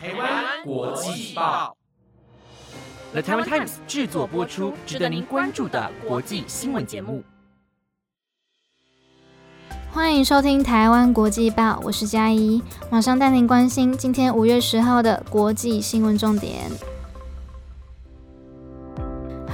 台湾国际报，The Taiwan Times 制作播出，值得您关注的国际新闻节目。欢迎收听台湾国际报，我是嘉怡，马上带您关心今天五月十号的国际新闻重点。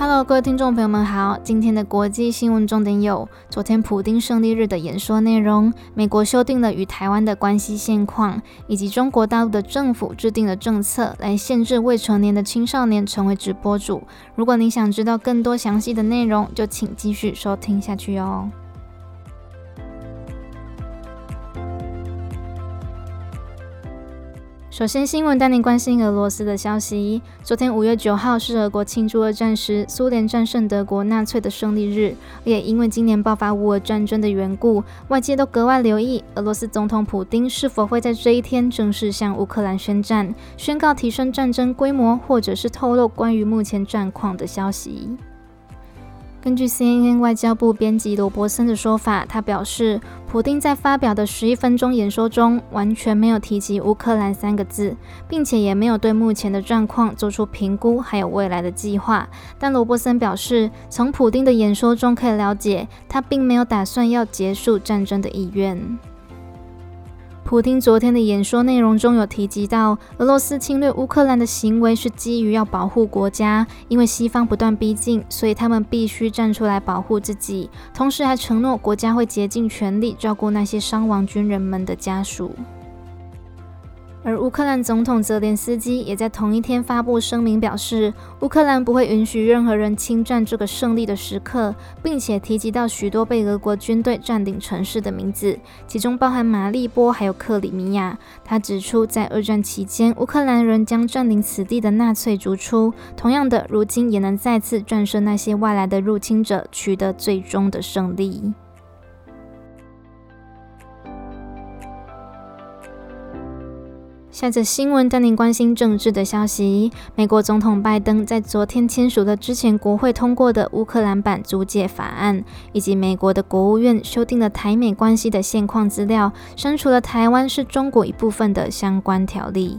Hello，各位听众朋友们好。今天的国际新闻重点有：昨天普丁胜利日的演说内容，美国修订了与台湾的关系现况，以及中国大陆的政府制定了政策来限制未成年的青少年成为直播主。如果你想知道更多详细的内容，就请继续收听下去哦。首先，新闻带您关心俄罗斯的消息。昨天五月九号是俄国庆祝二战时苏联战胜德国纳粹的胜利日，也因为今年爆发乌俄战争的缘故，外界都格外留意俄罗斯总统普京是否会在这一天正式向乌克兰宣战，宣告提升战争规模，或者是透露关于目前战况的消息。根据 CNN 外交部编辑罗伯森的说法，他表示，普丁在发表的十一分钟演说中完全没有提及乌克兰三个字，并且也没有对目前的状况做出评估，还有未来的计划。但罗伯森表示，从普丁的演说中可以了解，他并没有打算要结束战争的意愿。普京昨天的演说内容中有提及到，俄罗斯侵略乌克兰的行为是基于要保护国家，因为西方不断逼近，所以他们必须站出来保护自己。同时还承诺国家会竭尽全力照顾那些伤亡军人们的家属。而乌克兰总统泽连斯基也在同一天发布声明，表示乌克兰不会允许任何人侵占这个胜利的时刻，并且提及到许多被俄国军队占领城市的名字，其中包含马利波还有克里米亚。他指出，在二战期间，乌克兰人将占领此地的纳粹逐出，同样的，如今也能再次战胜那些外来的入侵者，取得最终的胜利。下则新闻带您关心政治的消息。美国总统拜登在昨天签署了之前国会通过的乌克兰版租借法案，以及美国的国务院修订了台美关系的现况资料，删除了台湾是中国一部分的相关条例。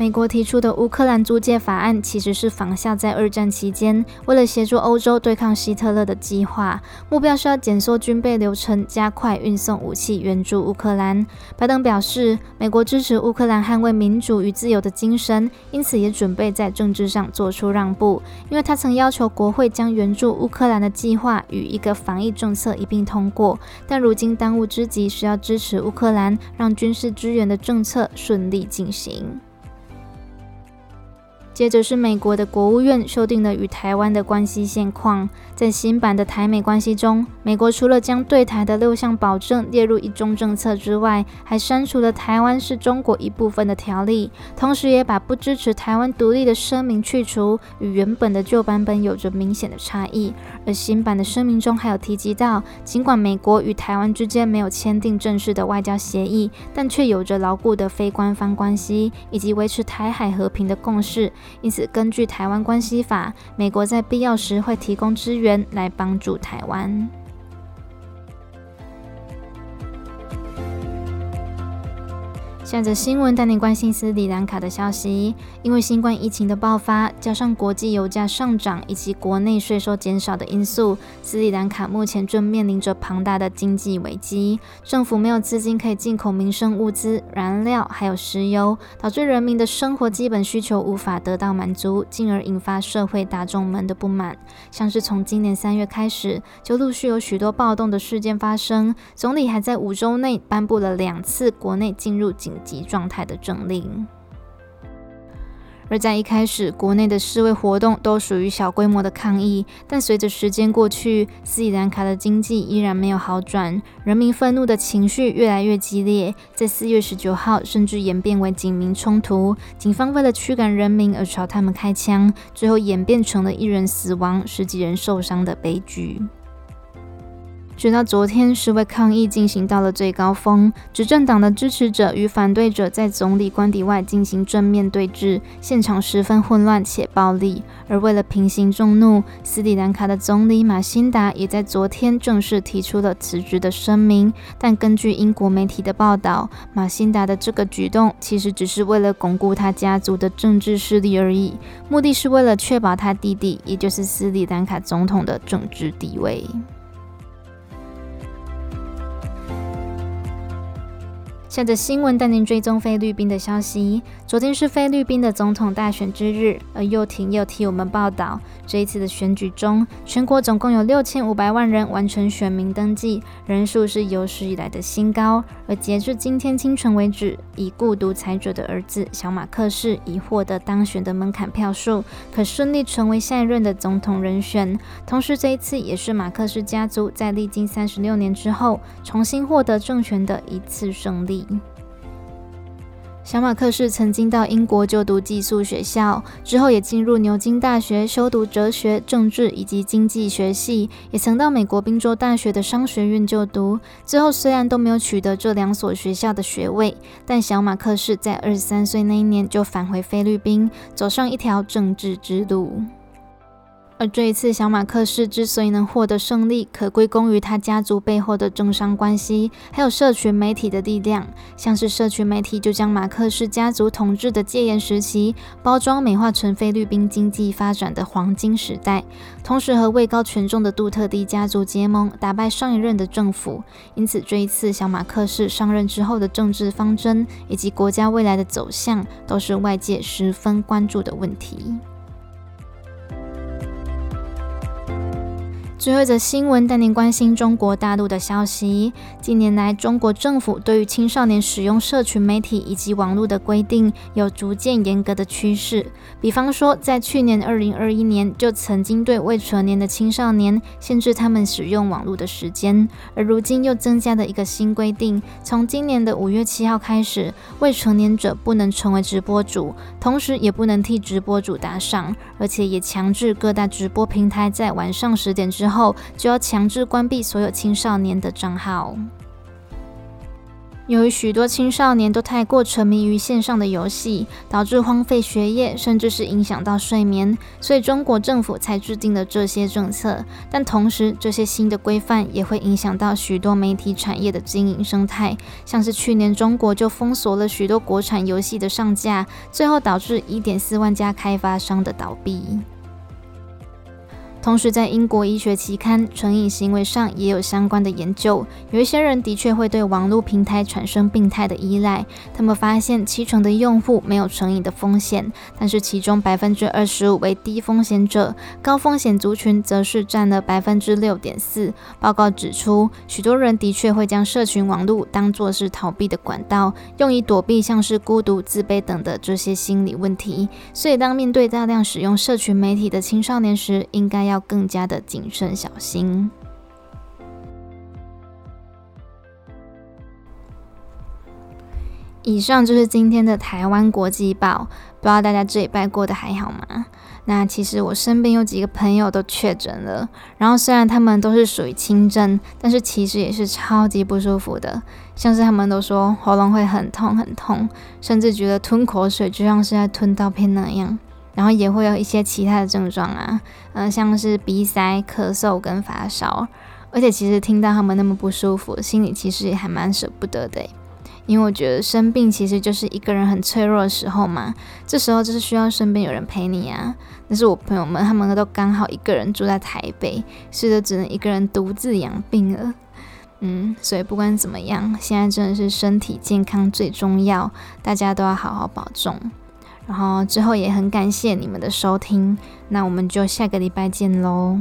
美国提出的乌克兰租借法案，其实是仿效在二战期间为了协助欧洲对抗希特勒的计划，目标是要减缩军备流程，加快运送武器援助乌克兰。拜登表示，美国支持乌克兰捍卫民主与自由的精神，因此也准备在政治上做出让步，因为他曾要求国会将援助乌克兰的计划与一个防疫政策一并通过，但如今当务之急是要支持乌克兰，让军事支援的政策顺利进行。接着是美国的国务院修订了与台湾的关系现况，在新版的台美关系中，美国除了将对台的六项保证列入一中政策之外，还删除了台湾是中国一部分的条例，同时也把不支持台湾独立的声明去除，与原本的旧版本有着明显的差异。而新版的声明中还有提及到，尽管美国与台湾之间没有签订正式的外交协议，但却有着牢固的非官方关系，以及维持台海和平的共识。因此，根据《台湾关系法》，美国在必要时会提供支援来帮助台湾。下则新闻带您关心斯里兰卡的消息。因为新冠疫情的爆发，加上国际油价上涨以及国内税收减少的因素，斯里兰卡目前正面临着庞大的经济危机。政府没有资金可以进口民生物资、燃料还有石油，导致人民的生活基本需求无法得到满足，进而引发社会大众们的不满。像是从今年三月开始，就陆续有许多暴动的事件发生。总理还在五周内颁布了两次国内进入紧紧急状态的政令，而在一开始，国内的示威活动都属于小规模的抗议，但随着时间过去，斯里兰卡的经济依然没有好转，人民愤怒的情绪越来越激烈，在四月十九号甚至演变为警民冲突，警方为了驱赶人民而朝他们开枪，最后演变成了一人死亡、十几人受伤的悲剧。直到昨天，示威抗议进行到了最高峰，执政党的支持者与反对者在总理官邸外进行正面对峙，现场十分混乱且暴力。而为了平息众怒，斯里兰卡的总理马辛达也在昨天正式提出了辞职的声明。但根据英国媒体的报道，马辛达的这个举动其实只是为了巩固他家族的政治势力而已，目的是为了确保他弟弟，也就是斯里兰卡总统的政治地位。下着新闻带您追踪菲律宾的消息。昨天是菲律宾的总统大选之日，而又廷又替我们报道，这一次的选举中，全国总共有六千五百万人完成选民登记，人数是有史以来的新高。而截至今天清晨为止，已故独裁者的儿子小马克思已获得当选的门槛票数，可顺利成为下一任的总统人选。同时，这一次也是马克思家族在历经三十六年之后，重新获得政权的一次胜利。小马克士曾经到英国就读寄宿学校，之后也进入牛津大学修读哲学、政治以及经济学系，也曾到美国宾州大学的商学院就读。最后虽然都没有取得这两所学校的学位，但小马克士在二十三岁那一年就返回菲律宾，走上一条政治之路。而这一次，小马克士之所以能获得胜利，可归功于他家族背后的政商关系，还有社群媒体的力量。像是社群媒体就将马克士家族统治的戒严时期，包装美化成菲律宾经济发展的黄金时代，同时和位高权重的杜特地家族结盟，打败上一任的政府。因此，这一次小马克士上任之后的政治方针，以及国家未来的走向，都是外界十分关注的问题。最后一则新闻带您关心中国大陆的消息。近年来，中国政府对于青少年使用社群媒体以及网络的规定有逐渐严格的趋势。比方说，在去年二零二一年，就曾经对未成年的青少年限制他们使用网络的时间。而如今又增加了一个新规定，从今年的五月七号开始，未成年者不能成为直播主，同时也不能替直播主打赏，而且也强制各大直播平台在晚上十点之后。后就要强制关闭所有青少年的账号。由于许多青少年都太过沉迷于线上的游戏，导致荒废学业，甚至是影响到睡眠，所以中国政府才制定了这些政策。但同时，这些新的规范也会影响到许多媒体产业的经营生态，像是去年中国就封锁了许多国产游戏的上架，最后导致一点四万家开发商的倒闭。同时，在英国医学期刊《成瘾行为》上也有相关的研究。有一些人的确会对网络平台产生病态的依赖。他们发现七成的用户没有成瘾的风险，但是其中百分之二十五为低风险者，高风险族群则是占了百分之六点四。报告指出，许多人的确会将社群网络当作是逃避的管道，用以躲避像是孤独、自卑等的这些心理问题。所以，当面对大量使用社群媒体的青少年时，应该要要更加的谨慎小心。以上就是今天的台湾国际报，不知道大家这礼拜过得还好吗？那其实我身边有几个朋友都确诊了，然后虽然他们都是属于轻症，但是其实也是超级不舒服的，像是他们都说喉咙会很痛很痛，甚至觉得吞口水就像是在吞刀片那样。然后也会有一些其他的症状啊，嗯，像是鼻塞、咳嗽跟发烧。而且其实听到他们那么不舒服，心里其实也还蛮舍不得的，因为我觉得生病其实就是一个人很脆弱的时候嘛，这时候就是需要身边有人陪你啊。但是我朋友们他们都刚好一个人住在台北，所以就只能一个人独自养病了。嗯，所以不管怎么样，现在真的是身体健康最重要，大家都要好好保重。然后之后也很感谢你们的收听，那我们就下个礼拜见喽。